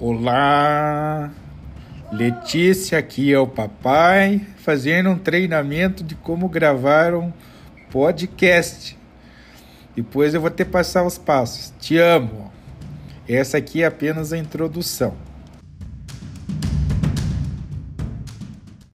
Olá, Letícia, aqui é o papai, fazendo um treinamento de como gravar um podcast. Depois eu vou te passar os passos. Te amo. Essa aqui é apenas a introdução.